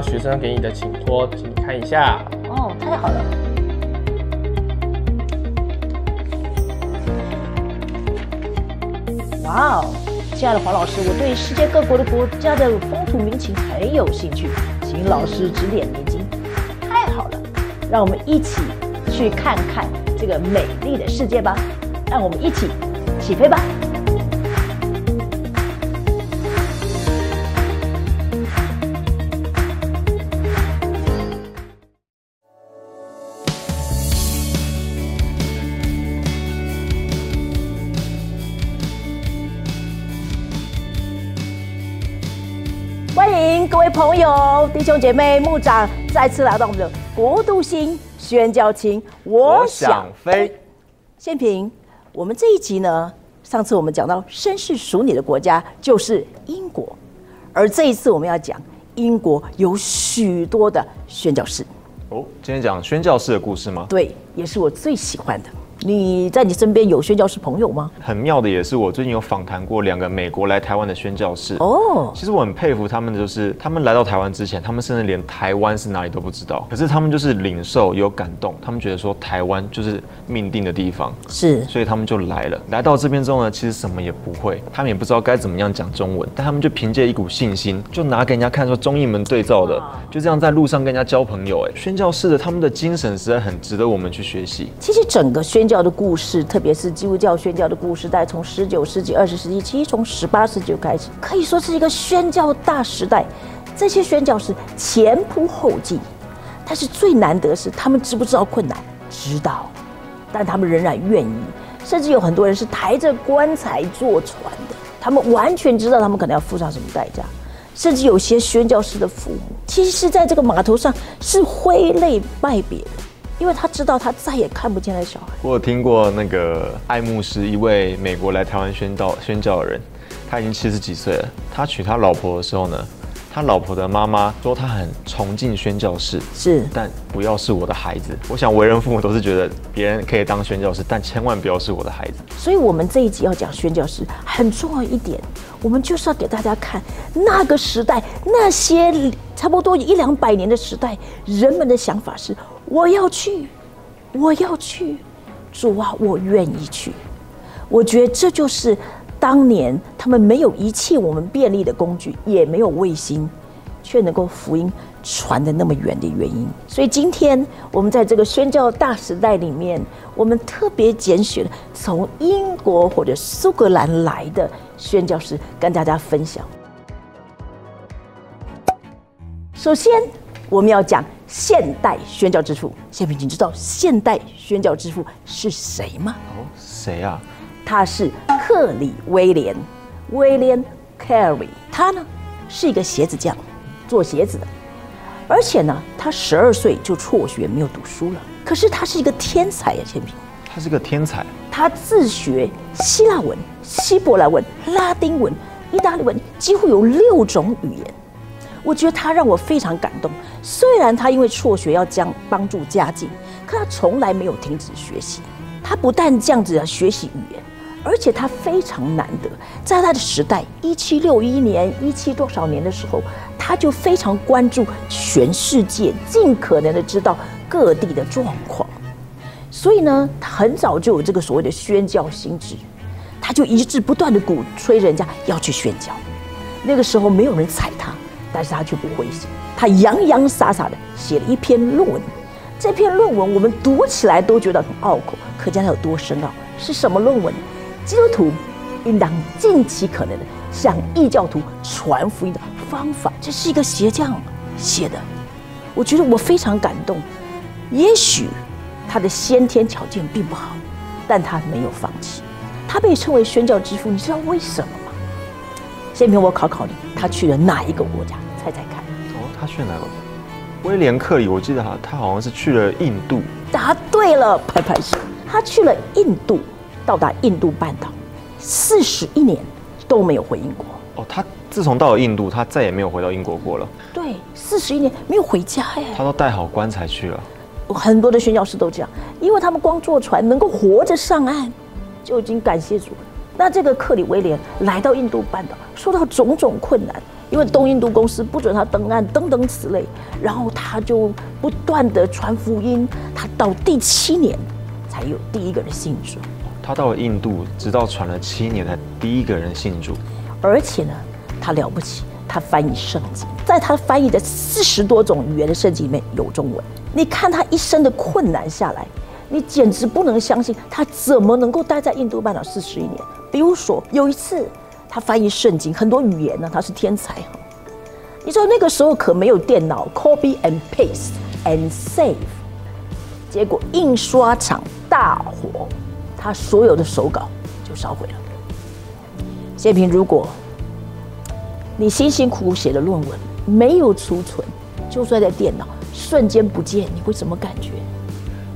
学生给你的请托，请你看一下。哦，太好了。哇哦，亲爱的黄老师，我对世界各国的国家的风土民情很有兴趣，请老师指点迷津。太好了，让我们一起去看看这个美丽的世界吧。让我们一起起飞吧！迎各位朋友、弟兄姐妹、牧长再次来到我们的国度星宣教情，我想飞。宪平，我们这一集呢，上次我们讲到绅士属你的国家就是英国，而这一次我们要讲英国有许多的宣教士。哦，今天讲宣教士的故事吗？对，也是我最喜欢的。你在你身边有宣教士朋友吗？很妙的也是，我最近有访谈过两个美国来台湾的宣教士。哦，其实我很佩服他们的，就是他们来到台湾之前，他们甚至连台湾是哪里都不知道。可是他们就是领受有感动，他们觉得说台湾就是命定的地方，是，所以他们就来了。来到这边之后呢，其实什么也不会，他们也不知道该怎么样讲中文，但他们就凭借一股信心，就拿给人家看说中英文对照的，就这样在路上跟人家交朋友。哎，宣教士的他们的精神实在很值得我们去学习。其实整个宣教的故事，特别是基督教宣教的故事，大概从十九世纪、二十世纪，其实从十八世纪开始，可以说是一个宣教大时代。这些宣教士前仆后继，但是最难得是他们知不知道困难？知道，但他们仍然愿意。甚至有很多人是抬着棺材坐船的，他们完全知道他们可能要付上什么代价。甚至有些宣教士的父母，其实在这个码头上是挥泪拜别。因为他知道他再也看不见他的小孩。我有听过那个爱慕是，一位美国来台湾宣教宣教的人，他已经七十几岁了。他娶他老婆的时候呢？他老婆的妈妈说，他很崇敬宣教士，是，但不要是我的孩子。我想为人父母都是觉得别人可以当宣教士，但千万不要是我的孩子。所以，我们这一集要讲宣教士很重要一点，我们就是要给大家看那个时代，那些差不多一两百年的时代，人们的想法是：我要去，我要去，主啊，我愿意去。我觉得这就是。当年他们没有一切我们便利的工具，也没有卫星，却能够福音传的那么远的原因。所以今天我们在这个宣教大时代里面，我们特别拣选从英国或者苏格兰来的宣教师，跟大家分享。首先，我们要讲现代宣教之父。谢平，你知道现代宣教之父是谁吗？哦，谁啊？他是克里威廉，William Carey。他呢是一个鞋子匠，做鞋子的。而且呢，他十二岁就辍学，没有读书了。可是他是一个天才呀，千平。他是个天才。他自学希腊文、希伯来文、拉丁文、意大利文，几乎有六种语言。我觉得他让我非常感动。虽然他因为辍学要将帮助家境，可他从来没有停止学习。他不但这样子学习语言。而且他非常难得，在他的时代，一七六一年、一七多少年的时候，他就非常关注全世界，尽可能的知道各地的状况。所以呢，他很早就有这个所谓的宣教心智，他就一直不断的鼓吹人家要去宣教。那个时候没有人踩他，但是他却不灰心，他洋洋洒洒的写了一篇论文。这篇论文我们读起来都觉得很拗口，可见他有多深奥。是什么论文？基督徒应当尽其可能的向异教徒传福音的方法，这是一个鞋匠写的，我觉得我非常感动。也许他的先天条件并不好，但他没有放弃。他被称为宣教之父，你知道为什么吗？先凭我考考你，他去了哪一个国家？猜猜看。哦，他去哪了？威廉克里，我记得他他好像是去了印度。答对了，拍拍手。他去了印度。到达印度半岛，四十一年都没有回英国。哦，他自从到了印度，他再也没有回到英国过了。对，四十一年没有回家哎。他都带好棺材去了。很多的宣教士都这样，因为他们光坐船能够活着上岸，就已经感谢主了。那这个克里威廉来到印度半岛，受到种种困难，因为东印度公司不准他登岸，等等此类。然后他就不断的传福音，他到第七年才有第一个人信主。他到了印度，直到传了七年才第一个人信主。而且呢，他了不起，他翻译圣经，在他翻译的四十多种语言的圣经里面有中文。你看他一生的困难下来，你简直不能相信他怎么能够待在印度半岛四十一年。比如说有一次，他翻译圣经很多语言呢，他是天才哈。你知道那个时候可没有电脑，copy and paste and save，结果印刷厂大火，他所有的手稿就烧毁了。谢平，如果你辛辛苦苦写的论文没有储存，就算在电脑，瞬间不见，你会什么感觉？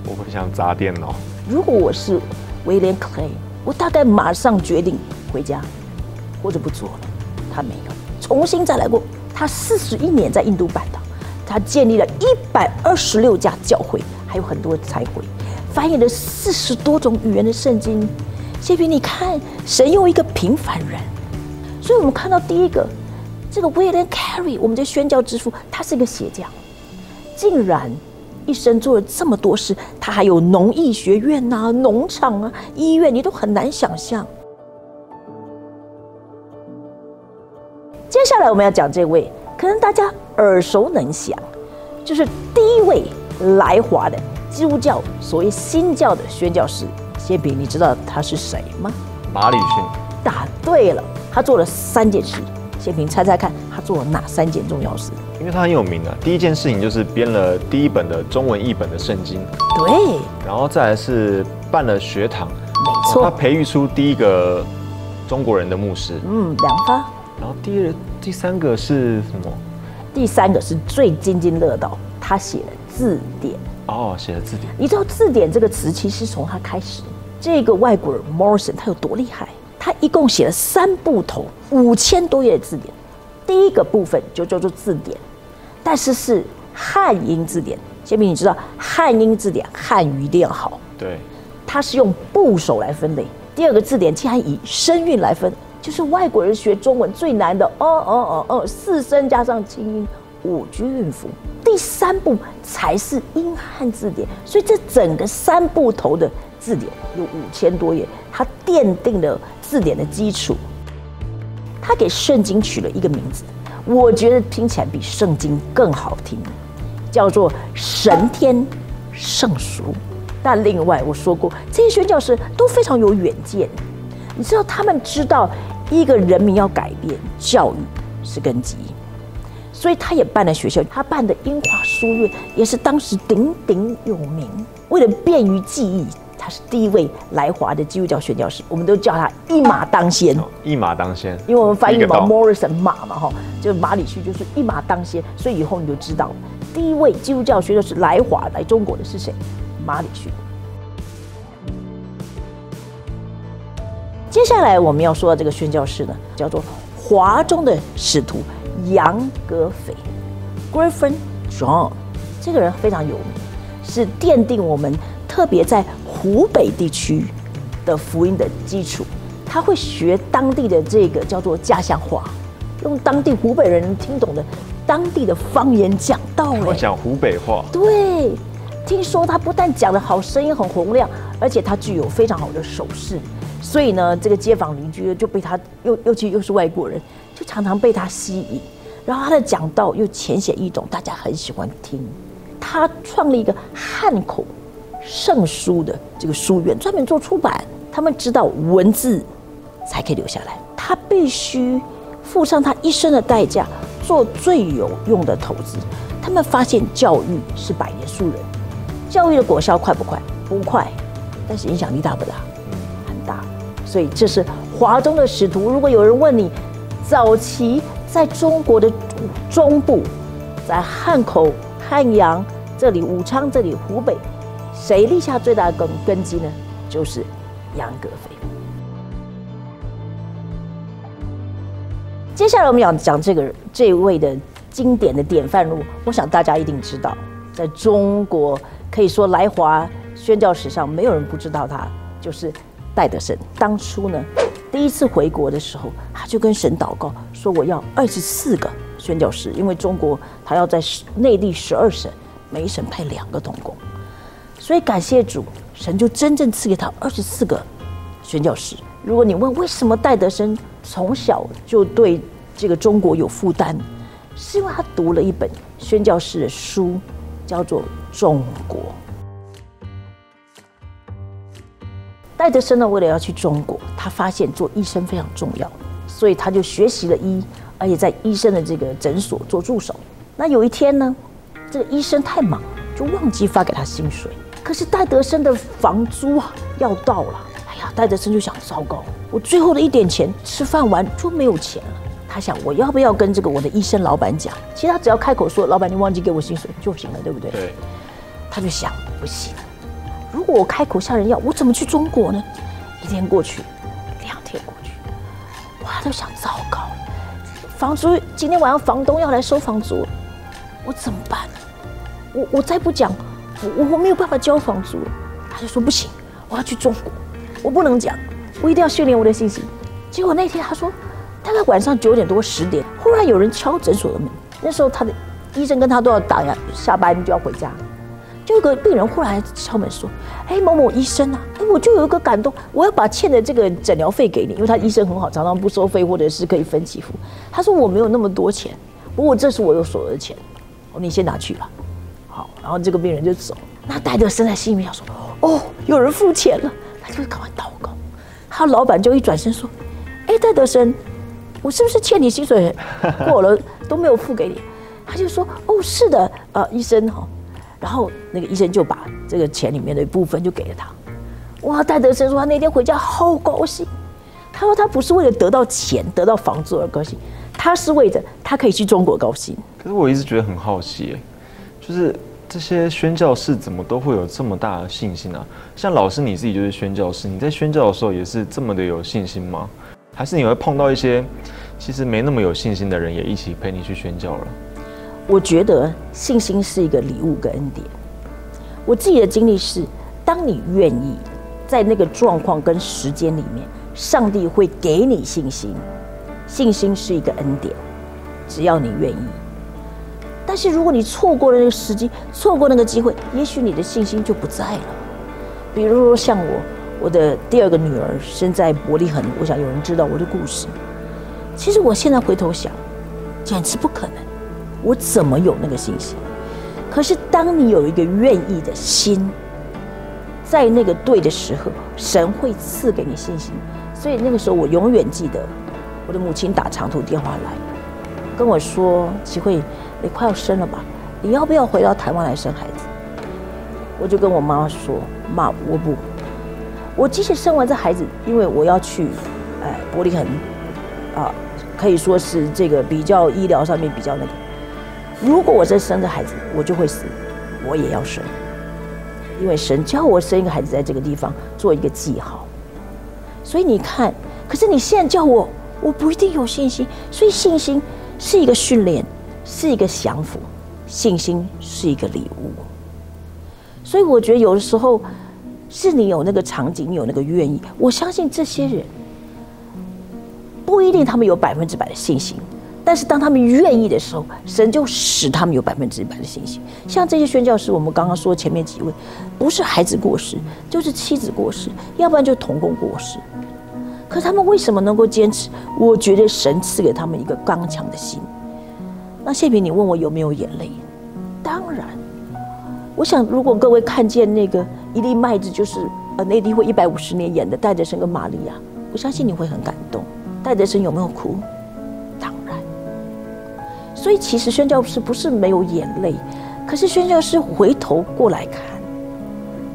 我会想砸电脑。如果我是威廉·克莱，我大概马上决定回家，或者不做了。他没有，重新再来过。他四十一年在印度半岛，他建立了一百二十六家教会，还有很多财会，翻译了四十多种语言的圣经。谢平，你看，神用一个平凡人，所以我们看到第一个。这个威廉· Carey，我们的宣教之父，他是一个鞋匠，竟然一生做了这么多事。他还有农艺学院呐、农场啊、医院，你都很难想象。接下来我们要讲这位，可能大家耳熟能详，就是第一位来华的基督教所谓新教的宣教师。谢比，你知道他是谁吗？马里逊。答对了，他做了三件事。谢平，猜猜看，他做了哪三件重要事？因为他很有名啊。第一件事情就是编了第一本的中文译本的圣经。对。然后再来是办了学堂。没错。他培育出第一个中国人的牧师。嗯，梁发。然后第二、第三个是什么？第三个是最津津乐道，他写了字典。哦，写了字典。你知道字典这个词其实从他开始。这个外国人 Morrison 他有多厉害？他一共写了三部头，五千多页的字典。第一个部分就叫做字典，但是是汉英字典。杰明，你知道汉英字典汉语一定要好。对，它是用部首来分类。第二个字典竟然以声韵来分，就是外国人学中文最难的。哦哦哦哦，四声加上清音，五句韵符。第三步才是英汉字典，所以这整个三部头的字典有五千多页，它奠定了。字典的基础，他给圣经取了一个名字，我觉得听起来比圣经更好听，叫做神天圣书。但另外我说过，这些宣教师都非常有远见，你知道他们知道一个人民要改变，教育是根基，所以他也办了学校，他办的英华书院也是当时鼎鼎有名。为了便于记忆。他是第一位来华的基督教宣教士，我们都叫他一马当先。一马当先，因为我们翻译嘛，Morrison 马嘛哈，就马里逊就是一马当先，所以以后你就知道，第一位基督教宣教士来华来中国的是谁？马里逊。接下来我们要说的这个宣教士呢，叫做华中的使徒杨格斐 （Griffin John）。这个人非常有名，是奠定我们。特别在湖北地区的福音的基础，他会学当地的这个叫做家乡话，用当地湖北人听懂的当地的方言讲道。我讲湖北话。对，听说他不但讲的好，声音很洪亮，而且他具有非常好的手势，所以呢，这个街坊邻居就被他又尤其又是外国人，就常常被他吸引。然后他的讲道又浅显易懂，大家很喜欢听。他创立一个汉口。圣书的这个书院专门做出版，他们知道文字才可以留下来，他必须付上他一生的代价，做最有用的投资。他们发现教育是百年树人，教育的果效快不快？不快，但是影响力大不大？所以这是华中的使徒。如果有人问你，早期在中国的中部，在汉口、汉阳这里、武昌这里、湖北。谁立下最大的根根基呢？就是杨格非。接下来我们要讲这个这位的经典的典范路，我想大家一定知道，在中国可以说来华宣教史上没有人不知道他，就是戴德生。当初呢，第一次回国的时候，他就跟神祷告说：“我要二十四个宣教士，因为中国他要在内地十二省，每一省派两个童工。所以感谢主，神就真正赐给他二十四个宣教士。如果你问为什么戴德生从小就对这个中国有负担，是因为他读了一本宣教士的书，叫做《中国》。戴德生呢，为了要去中国，他发现做医生非常重要，所以他就学习了医，而且在医生的这个诊所做助手。那有一天呢，这个医生太忙，就忘记发给他薪水。可是戴德生的房租啊要到了，哎呀，戴德生就想：糟糕，我最后的一点钱吃饭完就没有钱了。他想，我要不要跟这个我的医生老板讲？其实他只要开口说：“老板，你忘记给我薪水就行了，对不对？”对。他就想，不行。如果我开口向人要，我怎么去中国呢？一天过去，两天过去，哇，都想糟糕，房租今天晚上房东要来收房租，我怎么办呢？我我再不讲，我我没有办法交房租了。他就说不行，我要去中国，我不能讲，我一定要训练我的信心。结果那天他说，大概晚上九点多十点，忽然有人敲诊所的门。那时候他的医生跟他都要打呀，下班就要回家。就有个病人忽然敲门说：“哎，某某医生啊，哎，我就有一个感动，我要把欠的这个诊疗费给你，因为他医生很好，常常不收费或者是可以分期付。他说我没有那么多钱，不过这是我有所得钱，你先拿去吧。好，然后这个病人就走。那戴德生在心里面想说：哦，有人付钱了，他就赶快祷告。他老板就一转身说：哎，戴德生，我是不是欠你薪水过了都没有付给你？他就说：哦，是的，呃，医生哈。”然后那个医生就把这个钱里面的一部分就给了他。哇，戴德生说他那天回家好高兴。他说他不是为了得到钱、得到房租而高兴，他是为着他可以去中国高兴。可是我一直觉得很好奇，就是这些宣教士怎么都会有这么大的信心呢？像老师你自己就是宣教士，你在宣教的时候也是这么的有信心吗？还是你会碰到一些其实没那么有信心的人也一起陪你去宣教了？我觉得信心是一个礼物跟恩典。我自己的经历是，当你愿意在那个状况跟时间里面，上帝会给你信心。信心是一个恩典，只要你愿意。但是如果你错过了那个时机，错过那个机会，也许你的信心就不在了。比如说像我，我的第二个女儿生在伯利恒，我想有人知道我的故事。其实我现在回头想，简直不可能。我怎么有那个信心？可是当你有一个愿意的心，在那个对的时候，神会赐给你信心。所以那个时候，我永远记得我的母亲打长途电话来，跟我说：“齐慧，你快要生了吧？你要不要回到台湾来生孩子？”我就跟我妈妈说：“妈，我不，我即使生完这孩子，因为我要去，哎，伯利恒，啊，可以说是这个比较医疗上面比较那个。”如果我在生着孩子，我就会死，我也要生，因为神教我生一个孩子在这个地方做一个记号。所以你看，可是你现在叫我，我不一定有信心。所以信心是一个训练，是一个降服，信心是一个礼物。所以我觉得有的时候是你有那个场景，有那个愿意。我相信这些人不一定他们有百分之百的信心。但是当他们愿意的时候，神就使他们有百分之一百的信心。像这些宣教师，我们刚刚说前面几位，不是孩子过世，就是妻子过世，要不然就童工过世。可他们为什么能够坚持？我觉得神赐给他们一个刚强的心。那谢平，你问我有没有眼泪？当然。我想，如果各位看见那个一粒麦子，就是呃内地会一百五十年演的戴德生跟玛利亚，我相信你会很感动。戴德生有没有哭？所以其实宣教师不是没有眼泪，可是宣教师回头过来看，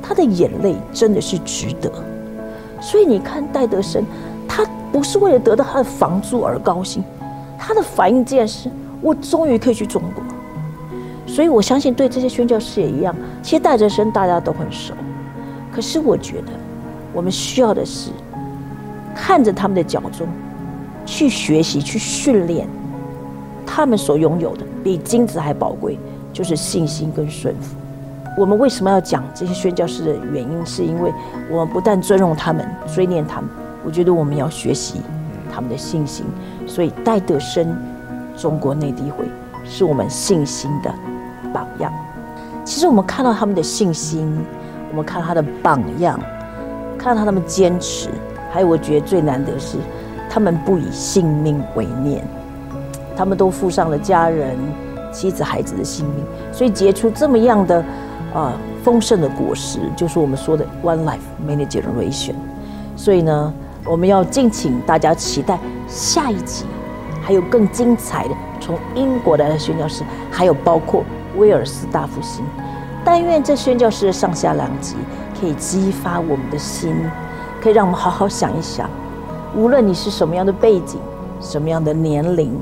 他的眼泪真的是值得。所以你看戴德生，他不是为了得到他的房租而高兴，他的反应竟然是我终于可以去中国。所以我相信对这些宣教师也一样，其实戴德生大家都很熟，可是我觉得我们需要的是看着他们的脚中去学习、去训练。他们所拥有的比金子还宝贵，就是信心跟顺服。我们为什么要讲这些宣教师的原因，是因为我们不但尊重他们、追念他们，我觉得我们要学习他们的信心，所以戴德生中国内地会是我们信心的榜样。其实我们看到他们的信心，我们看他的榜样，看到他们坚持，还有我觉得最难得是，他们不以性命为念，他们都付上了家人、妻子、孩子的性命，所以结出这么样的啊丰盛的果实，就是我们说的 One Life Many Generation。所以呢，我们要敬请大家期待下一集，还有更精彩的从英国来的宣教师，还有包括。威尔斯大复兴，但愿这宣教师的上下两集可以激发我们的心，可以让我们好好想一想。无论你是什么样的背景、什么样的年龄，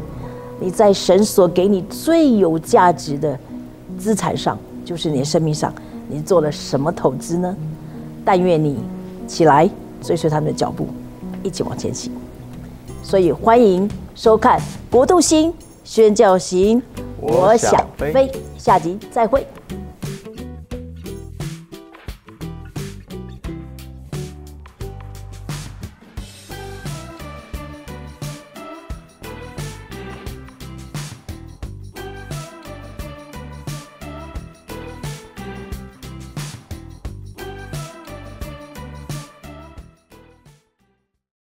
你在神所给你最有价值的资产上，就是你的生命上，你做了什么投资呢？但愿你起来追随他们的脚步，一起往前行。所以欢迎收看《国度星宣教行》。我想飞，下集再会。